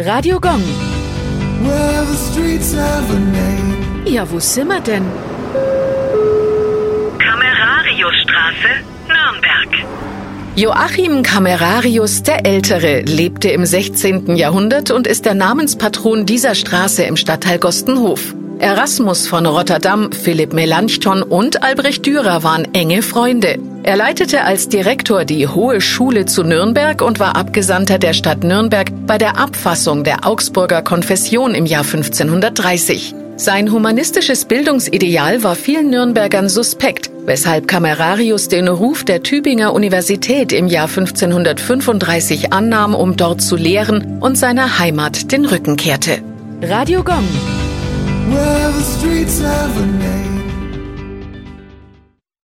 Radio Gong. Well, the streets have a name. Ja, wo sind wir denn? Kamerariusstraße, Nürnberg. Joachim Camerarius der Ältere lebte im 16. Jahrhundert und ist der Namenspatron dieser Straße im Stadtteil Gostenhof. Erasmus von Rotterdam, Philipp Melanchthon und Albrecht Dürer waren enge Freunde. Er leitete als Direktor die Hohe Schule zu Nürnberg und war Abgesandter der Stadt Nürnberg bei der Abfassung der Augsburger Konfession im Jahr 1530. Sein humanistisches Bildungsideal war vielen Nürnbergern suspekt, weshalb Camerarius den Ruf der Tübinger Universität im Jahr 1535 annahm, um dort zu lehren und seiner Heimat den Rücken kehrte. Radio Gong.